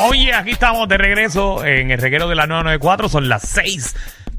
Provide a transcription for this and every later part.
Oye, aquí estamos de regreso en el reguero de la 994. Son las 6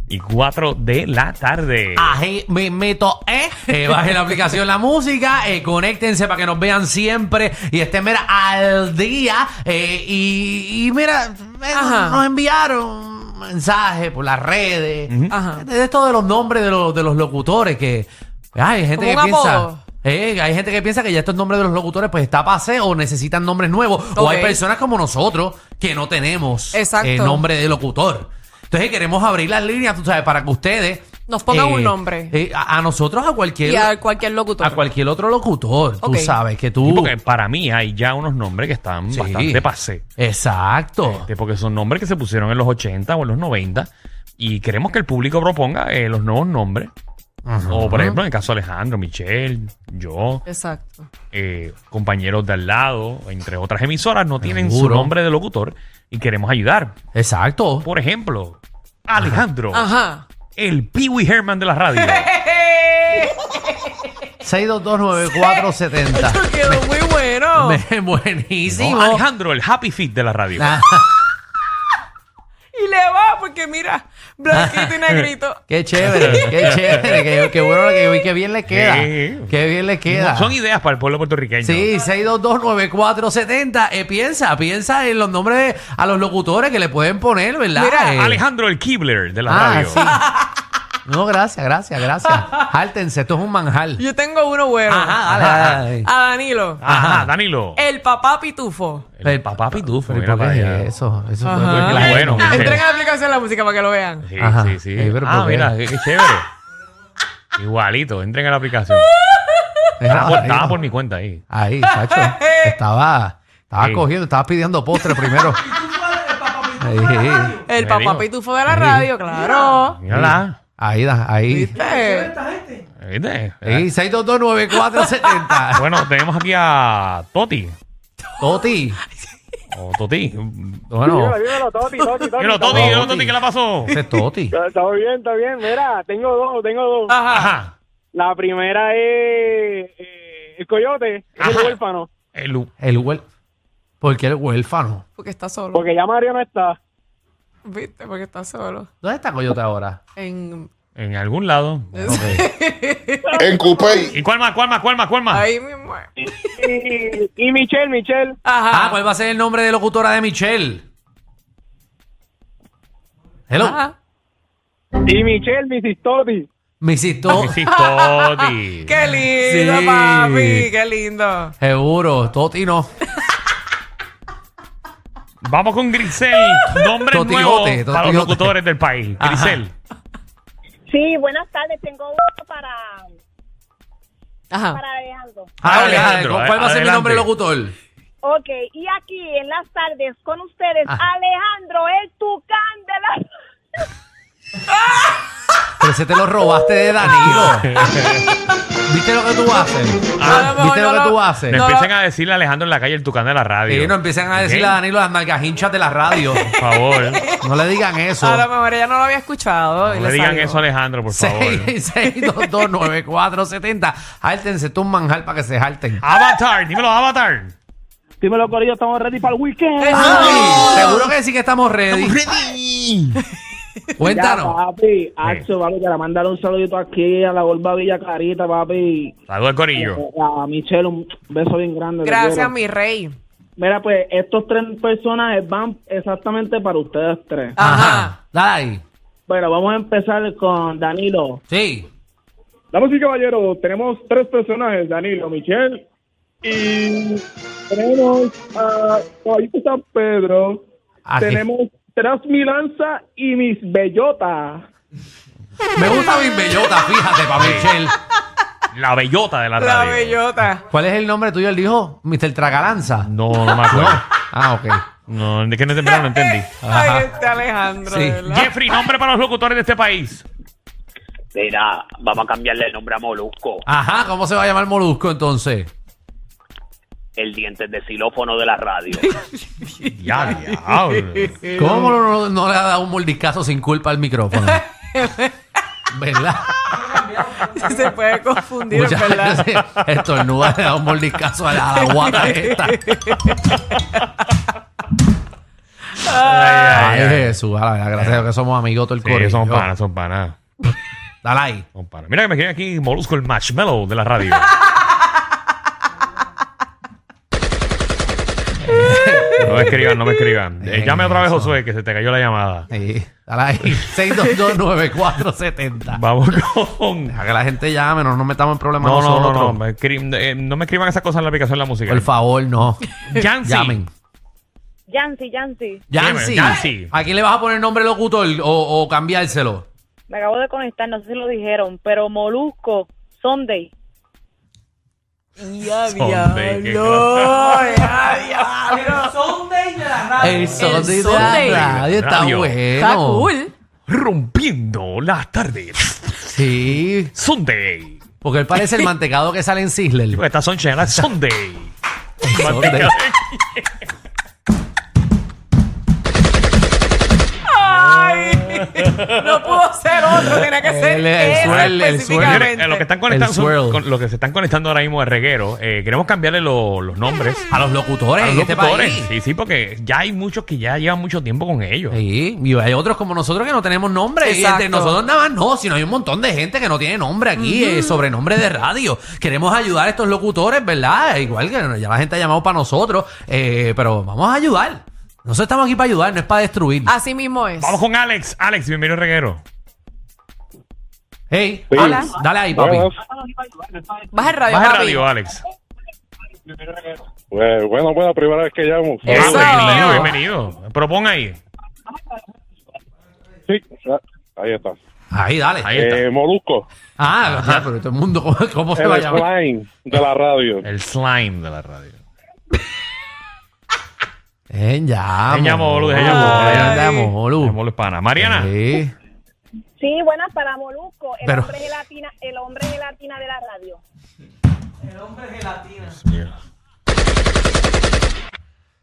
y 4 de la tarde. Ají, me meto, ¿eh? Eh, Bajen la aplicación La Música, eh, conéctense para que nos vean siempre y estén, mira, al día. eh, y, y mira, eh, Ajá. nos enviaron mensajes por las redes. Ajá. De esto de los nombres de los, de los locutores que... Ay, hay gente que piensa... apodo. Eh, hay gente que piensa que ya estos nombres de los locutores pues está pase o necesitan nombres nuevos. O hay Ok. personas como nosotros que no tenemos Exacto. eh, nombre de locutor. Entonces queremos abrir las líneas, tú sabes, para que ustedes... Nos pongan un nombre. eh, a, a nosotros, a cualquier... Y a cualquier locutor. A cualquier otro locutor, tú sabes que Sí, tú. porque para mí hay ya unos nombres que están Sí. bastante pasé. Exacto. Este, porque son nombres que se pusieron en los 80 o en los 90 y queremos que el público proponga eh, los nuevos nombres. O por ejemplo, en el caso de Alejandro, Michelle, yo, Exacto. eh, compañeros de al lado, entre otras emisoras, no tienen su nombre de locutor y queremos ayudar. Exacto. Por ejemplo, Alejandro, Ajá. el Pee Wee Herman de la radio. 6229470. Quedó muy bueno. Me- Buenísimo. No, Alejandro, el Happy Fit de la radio. Y le va, porque mira, blanquito y negrito. qué chévere, qué chévere. Qué, qué bueno que, qué bien le queda. Qué bien le queda. Son ideas para el pueblo puertorriqueño. Sí, 6229470. Eh, piensa, piensa en los nombres de- a los locutores que le pueden poner, ¿verdad? Mira, Eh, Alejandro, el Kibler de la Ah, radio. sí. No, gracias, gracias, gracias. Háltense, esto es un manjal. Yo tengo uno bueno. Ajá, dale, dale. A Danilo. Ajá, Danilo. El papá pitufo. El papá pitufo. Pero, mira ¿por para qué allá. es eso? Eso Ajá. fue- Qué bueno. Entren a la aplicación de la música para que lo vean. Sí, Ajá. sí, sí. Ey, pero ah, ¿por qué? mira, qué, qué chévere. Igualito, entren a la aplicación. Estaba por, ahí, estaba por mi cuenta ahí. Ahí, Sacho. Estaba, estaba Sí. cogiendo, estaba pidiendo postre primero. El papá pitufo de la radio, claro. Mírala. Ahí, da- ahí. ¿Viste? ¿Viste? Ahí, 6229470. Bueno, tenemos aquí a Toti. Toti. O Toti. Bueno, Dímelo, Toti, Toti, Toti. Dímelo, Toti, Toti. dímelo, Toti, ¿qué le pasó? ese es Toti. Está bien, está bien. Mira, tengo dos, tengo dos. Ajá. Ajá. La primera es eh, el coyote, es el huérfano. El, El huel... ¿Por qué el huérfano? Porque está solo. Porque ya Mario no está. ¿Viste? Porque está solo. ¿Dónde está Coyote ahora? En... en algún lado. En Coupé. ¿Y cuál más, cuál más, cuál más, cuál más? Ahí mismo. Y, y Michelle, Michelle. Ajá. Ah, ¿cuál va a ser el nombre de locutora de Michelle? Hello. Ajá. Y Michelle, Mrs. Toti. Mrs. To- Sí, Toti. Qué lindo, Sí. papi. Qué lindo. Seguro, Toti no. Vamos con Grisel. Nombres Totigote, nuevos para los locutores del país. Ajá. Grisel. Sí, buenas tardes. Tengo uno para, Ajá. para Alejandro. Ah, Alejandro, ¿Cuál va a ser mi adelante. nombre locutor? Ok, y aquí en las tardes con ustedes. Alejandro, el tucán de la... Pero ese te lo robaste de Danilo. ¿Viste lo que tú haces? A lo mejor ¿Viste no lo que lo- tú haces? No. empiezan a decirle a Alejandro en la calle el tucán de la radio. Y no empiezan a decirle a Danilo las nalgas hinchas de la radio. Por favor. No le digan eso. A lo mejor ella no lo había escuchado. y No le le digan salió. eso a Alejandro, por favor. 6229470. Háltense, tú un manjar para que se halten. Avatar, dímelo, Avatar. Dímelo, Corillo, estamos ready para el weekend. Ay, Seguro que sí que estamos ready. Cuéntanos. Ya, papi, Axo, papi, que le mandar un saludito aquí a la Golba Villa Carita, papi. Saludos al corillo. A Michelle, un beso bien grande. Gracias, mi rey. Mira, pues, estos tres personajes van exactamente para ustedes tres. Ajá. Dale ahí. Bueno, vamos a empezar con Danilo. Sí. Damas y caballeros, tenemos tres personajes, Danilo, Michelle y tenemos a Caballito San Pedro, tenemos Tras mi lanza y mis bellotas. Me gusta mi bellota, fíjate, para Michelle. La bellota de la La radio. bellota. ¿Cuál es el nombre tuyo? Él dijo Mr. Tragalanza. No, no me acuerdo. Ah, ok. No, de que no entendí, no entendí. Ay, este Alejandro, Sí. de verdad. Jeffrey, nombre para los locutores de este país. Mira, vamos a cambiarle el nombre a Molusco, Ajá, ¿cómo se va a llamar Molusco entonces? El dientes de xilófono de la radio. Ya, diablo. ¿Cómo no, le ha dado un mordiscazo sin culpa al micrófono? ¿Verdad? Se puede confundir, Muchas ¿verdad? veces estornuda le da un mordiscazo a la, a la guata esta. Jesús, a la verdad, gracias a que somos amigos todo el Sí, corillo. son panas, son panas. Dale ahí. Son panas. Mira que me escribe aquí Molusco el Marshmallow de la radio. no me escriban, no me escriban. Eh, llame otra vez, Eso. Josué, que se te cayó la llamada. Sí, dale ahí. 6229470. Vamos con. Deja que la gente llame, no nos metamos en problemas No, no, no, no. me escri- eh, no me escriban esas cosas en la aplicación de la música. Por favor, no. Yancy. Llamen. Yancy, Yancy, Yancy. Yancy. ¿A quién le vas a poner nombre locutor o, o cambiárselo? me acabo de conectar, no sé si lo dijeron, pero Molusco, Sunday. Ya, diablo, ya, diablo. El Sunday de Sunday. la radio está Radio. bueno. Está cool. Rompiendo las tardes. Sí, Sunday. porque él parece el mantecado que sale en Sizzler. Estas son chelas Sunday. Sunday. No pudo ser otro, tenía que ser El- el ese swirl, el específicamente. Los que están conectando El son- swirl. con- los que se están conectando ahora mismo de reguero, eh, queremos cambiarle lo- los nombres A los locutores a los en este locutores. país. Sí, sí, porque ya hay muchos que ya llevan mucho tiempo con ellos. Sí, y hay otros como nosotros que no tenemos nombre. Y Exacto. de nosotros nada más no, sino hay un montón de gente que no tiene nombre aquí, eh, sobrenombre de radio. Queremos ayudar a estos locutores, ¿verdad? Igual que ya la gente ha llamado para nosotros, eh, pero vamos a ayudar. Nosotros estamos aquí para ayudar, no es para destruir. Así mismo es. Vamos con Alex. Alex, bienvenido reguero. Hey, Sí. Hola. dale ahí, papi. Baja el radio, Baja el papi. radio, Alex. Pues, bueno, bueno, primera vez que llamo. Eso. Bienvenido, bienvenido. Propon ahí. Sí, ah, ahí está. Ahí, dale. Ahí está. Eh, Molusco, Ah, ya, pero todo el mundo, ¿cómo, cómo se va a el llamar? slime de la radio. El slime de la radio. Ya, Molu. Molu. Dejen ya, Ay. Molu. Démosle pana. Mariana. Sí. Sí, buenas para Molusco, el Pero- hombre gelatina, el hombre gelatina de la radio. Mira.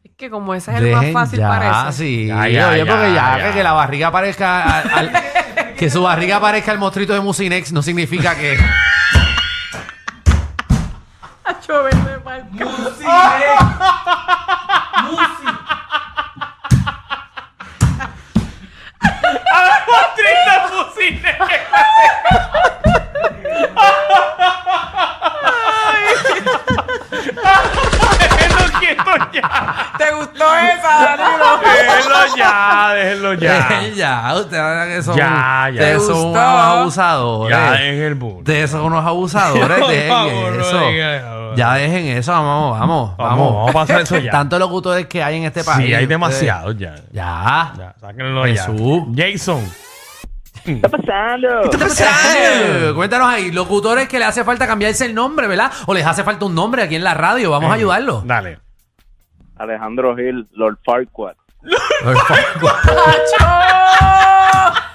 Es que como ese es el más fácil ya, parece. sí. Ya, ya, Oye, ya, porque ya, ya. Que, la barriga parezca al- al- que su barriga parezca el mostrito de Musinex no significa que Acho, Déjenlo quieto ya. ¿Te gustó esa, Danilo? Déjenlo ya, déjenlo ya. ya, ustedes que son, Ya, ya. ustedes ¿Te son gustó? unos abusadores. Ya en el. Ustedes son unos abusadores, Por dejen favor, no eso. diga eso. ya dejen eso, vamos, vamos, Vamos, vamos. vamos a pasar eso ya. Tantos locutores que hay en este país. Sí, hay ustedes- demasiados ya. Ya. Ya, sáquenlo ya. Jesús. Jason. ¿Qué está pasando? Eh, Cuéntanos ahí, locutores que le hace falta cambiarse el nombre, ¿verdad? O les hace falta un nombre aquí en la radio, vamos a ayudarlos. Dale. Alejandro Gil, Lord Farquaad. Favor.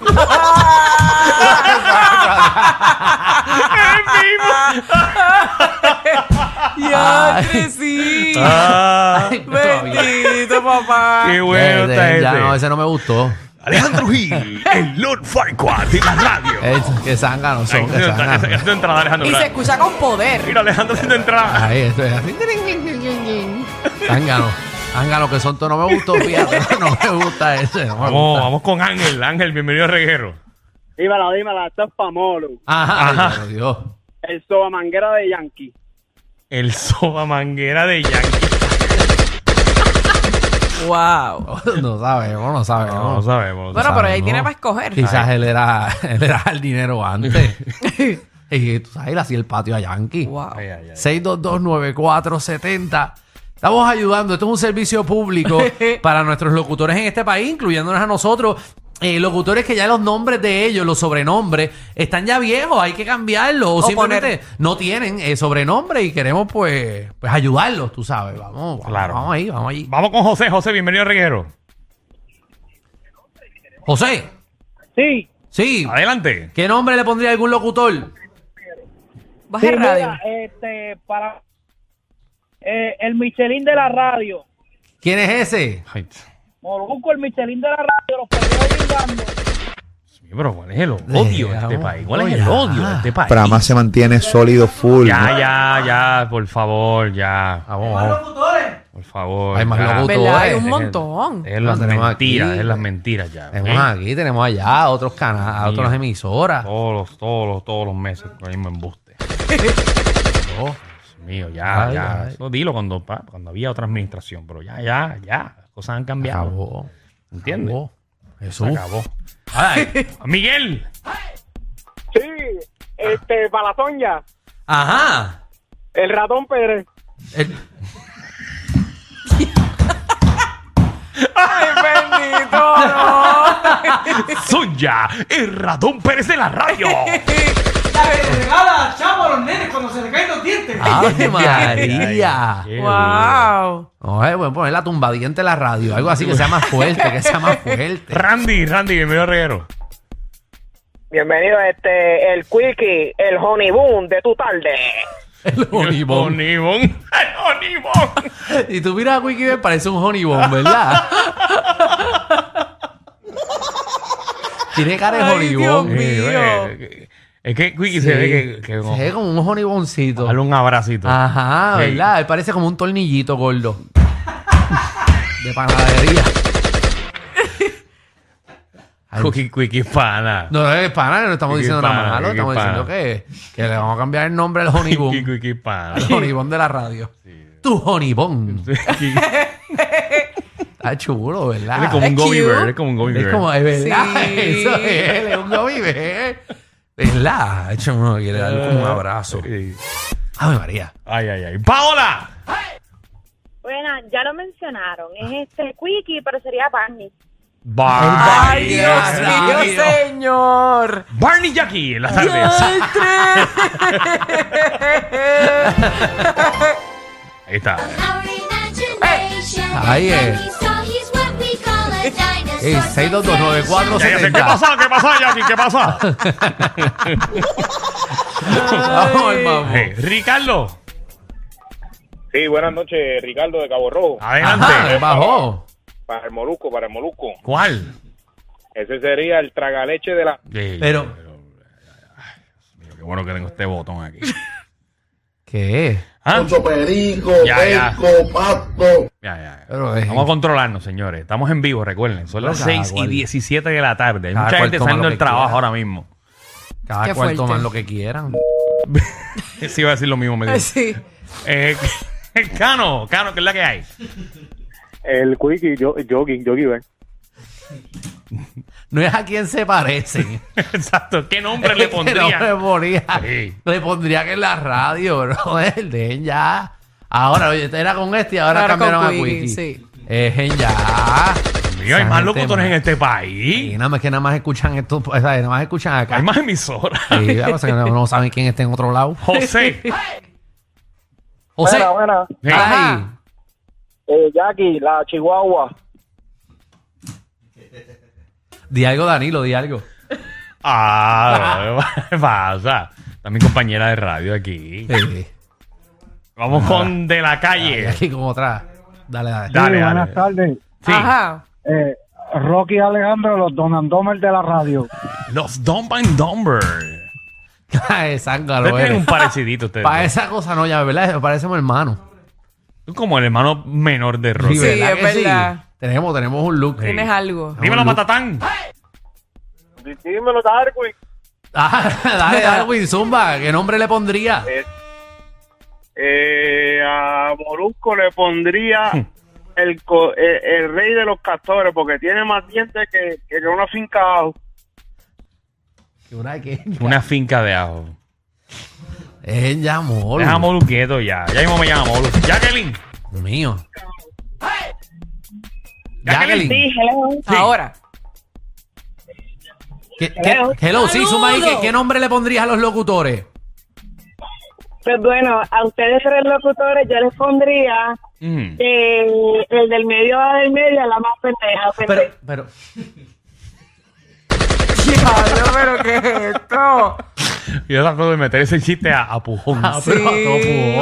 Ya, sí. Ah, Ay. Bendito, papá. qué bueno está ya ese. no, ese no me gustó. Alejandro Gil, el Lord Farquaad de la radio. Eh, que zánganos son, que Esa zánganos. es tu entrada, Alejandro. Y se escucha con poder. Mira, Alejandro haciendo entrada. Ahí, esto es así. Zángano. Zángano, que son todo no me gustó, fíjate. No me gusta ese, no me Vamos, gusta. vamos con Ángel. Ángel, bienvenido a Reguero. Dímela, dímela, esto es Pamolo. Ajá, Ajá. Dios. El sobamanguera de Yankee. El soba manguera de Yankee. Wow. No sabemos, no sabemos. No, no sabemos. Bueno, pero ahí tiene para escoger. Quizás él era, él era el dinero antes. y tú sabes, él hacía el patio a Yankee. Wow. Ay, ay, ay. 6229470. Estamos ayudando. Esto es un servicio público para nuestros locutores en este país, incluyéndonos a nosotros. Eh, locutores que ya los nombres de ellos, los sobrenombres, están ya viejos, hay que cambiarlos. O, O simplemente no tienen eh, sobrenombre y queremos pues, pues ayudarlos, tú sabes. Vamos, vamos, Claro. vamos ahí, vamos ahí. Vamos con José. José, bienvenido a Reguero. José, Sí, sí. Adelante. ¿Qué nombre le pondría a algún locutor? Baja el radio. este, para eh, el Michelin de la radio. ¿Quién es ese? Ay, Molusco, el Michelin de la radio, los perdió brindando. sí, pero ¿cuál es el odio de este país? ¿Cuál es el odio de este país? Prama se mantiene sólido full. Ya, ya, ya, por favor, ya. Vamos, vamos. Por favor. Hay más ya. locutores. Hay un montón. dejen las Lo tenemos mentiras, aquí. dejen las mentiras ya. Tenemos aquí, tenemos allá otros canales, otras emisoras. Todos los, todos los, todos los meses con el mismo embuste. Oh, Dios mío, ya, Ay, ya. ay. Eso dilo cuando, pa- cuando había otra administración, pero ya, ya, ya. Cosas han cambiado. acabó. ¿Entiendes? Acabó. Se Jesús. acabó. Ay, Miguel. Sí, este, Palatoña, Ajá. el ratón Pérez. El- ¡Ay, bendito! No. Suya, el ratón Pérez de la radio. La que le regala chavo a los nenes cuando se le caen los dientes. ¡Ave María! ¡Wow! Eh, voy a poner la tumbadiente en la radio. Algo así que sea más fuerte, que sea más fuerte. Randy, Randy, bienvenido reguero. Bienvenido a este, el Quickie, el Honey Boom de tu tarde. El honeybomb. Onibon. El Onibon. Y tú miras a Wiki y parece un honeybomb, ¿verdad? Tiene cara de honeybomb. Dios mío. Es que Quickie se ve que, que Se ve como un honeybombcito. Dale un abracito. Ajá, Sí. ¿verdad? Él parece como un tornillito gordo. De panadería. Ay, Quickie, Quickie pana. No es pana, no estamos Quickie diciendo nada pana, malo. Quickie Estamos diciendo pana. que, que le vamos a cambiar el nombre al Quickie, honeybomb. Quickie pana. Al honeybomb de la radio. Tu. Quickie. Está chulo, ¿verdad? Él es como un Es gummy cute. bear. Es como un gummy Es bear. como, es verdad, Sí. eso es, él es un gummy bear. ¿Verdad? De hecho, uno quiere darle como un abrazo. Sí. Ave María. Ay, ay, ay. ¡Paola! Bueno, ya lo mencionaron. Es este Quickie, pero sería Barney. Barney. ¡Ay, Dios mío, señor! Barney Jackie en las tardes. Ahí está. Ahí es. Ey, 6229470. Ya, ya sé. ¿Qué pasa? ¿Qué pasa, Jackie? ¿Qué pasa? Vamos. Eh, Ricardo, Sí, buenas noches, Ricardo de Cabo Rojo. adelante. Ajá, bajó. Para el Molusco, para el Molusco. ¿Cuál? Ese sería el tragaleche de la... Pero- ay, mío, qué bueno que tengo este botón aquí. ¿Qué? ¿Ah? perico, Ya, ya. perico, pato. Ya, ya, ya. Pero es- Vamos a controlarnos, señores. Estamos en vivo, recuerden. Son las Cada 6 y cual. 17 de la tarde. Hay Cada mucha cual gente toma saliendo lo del que trabajo quiera. ahora mismo. Cada Qué cual fuerte. toman lo que quieran. Sí, iba a decir lo mismo. Me dijo. Sí. Eh, Cano, Cano, ¿qué es la que hay? El Quickie, yo, Yogi, Yogi, ven. No es a quien se parecen. Exacto. ¿Qué nombre le pondría? le pondría. Sí. Le pondría que en la radio, bro. El de ya. Ahora, oye, era con este y ahora, cambiaron a Quickie, sí. Es en ya. Mío, hay más locutores en este Y país. nada más que nada más escuchan esto, o sea, nada más escuchan acá. Hay más emisoras. Sí, la cosa es que no, no saben quién está en otro lado. José. José, Buena, buena. Ahí. Eh, Jackie, la Chihuahua. Di algo, Danilo, di algo. Ah, ¿qué pasa? Está mi compañera de radio aquí. Sí. Vamos con de la calle. aquí como otra. Dale, dale. Dale, dale. buenas tardes. Sí. Ajá. Eh, Rocky Alejandro, los Donandomers de la radio. Los Dumb and Dumber. Ay, zángalo, Ustedes tienen eres. un parecidito ustedes. Para dos. esa cosa no, ya, ¿verdad? Parecemos hermanos. Tú como el hermano menor de Rocky. Sí, ¿verdad es que sí? verdad. Tenemos, tenemos un look. Tienes algo. Dímelo, Matatán. Dímelo, Darwin. Ah, dale, Darwin, Zumba. ¿Qué nombre le pondría? Eh, a Molusco le pondría el, co- eh, el rey de los castores porque tiene más dientes que, que una finca abajo. ¿Qué una qué? Una finca de ajo. Es ya. Deja a Molu quieto ya. Ya mismo me llama Molu. Jacqueline. Dios mío. Jacqueline. Sí, hello. Sí. Ahora. ¿Qué, qué, hello, sí, Zumba ahí. ¿Qué, qué nombre le pondrías a los locutores? Pues bueno, a ustedes tres locutores yo les pondría Mm. eh, el del medio a del medio, la más pendeja. Pero, pendeja. pero. Diablo, pero ¿qué es esto? Yo trato de meter ese chiste a, a pujón. Ah, pero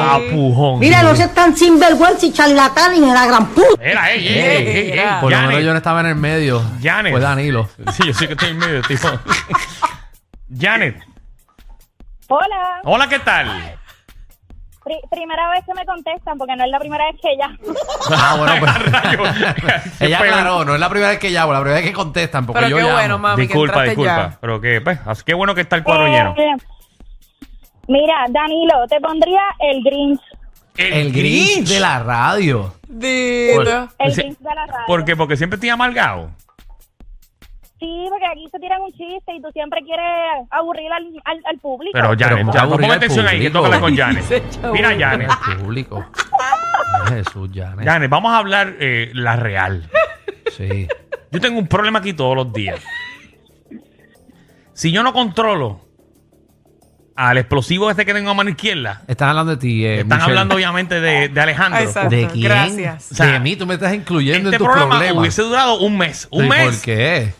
a. A pujón. Mira, no seas tan sinvergüenza y charlatán y la gran puta. Era, ey, ey, ey, ey. Por lo menos yo no estaba en el medio. Janet. Fue Danilo. Sí, yo sí que estoy en medio, tipo. Janet. Hola, Hola, ¿qué tal? Pri- primera vez que me contestan, porque no es la primera vez que ella. Ah, bueno, pues. Ella aclaró, no es la primera vez que llamo, la primera vez que contestan, porque Pero yo qué llamo. bueno, mami, disculpa, que disculpa. ya. Pero que, pues, así que bueno que está el cuadro lleno. Eh, mira, Danilo, te pondría el Grinch. El Grinch de la radio. Dilo. El. Grinch de la radio. ¿Por qué? Porque siempre estoy amargado. Sí, porque aquí se tiran un chiste y tú siempre quieres aburrir al, al, al público. Pero Janet, ¿cómo ya, ponme al atención ahí, que toca con Janet. Mira, Janet. Público. Ay, Jesús, Janet. Janet, vamos a hablar eh, la real. Sí. Yo tengo un problema aquí todos los días. Si yo no controlo al explosivo este que tengo a mano izquierda, Están hablando de ti, eh, están Michelle. hablando obviamente de, de Alejandro. Exacto. ¿De quién? Gracias. O sea, de mí, tú me estás incluyendo Este en tus programa problemas. hubiese durado un mes. Un ¿Y mes. por qué?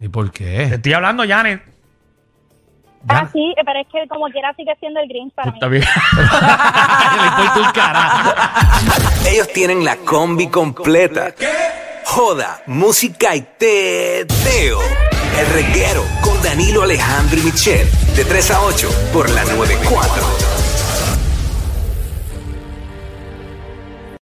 ¿Y por Te qué? estoy hablando, Janet. Ah, sí, pero es que como quiera sigue siendo el Grinch para mí. Está bien. Le importa un carajo. Ellos tienen la combi completa. Joda, música y teo. El reguero con Danilo Alejandro y Michel. De 3 a 8 por la 94.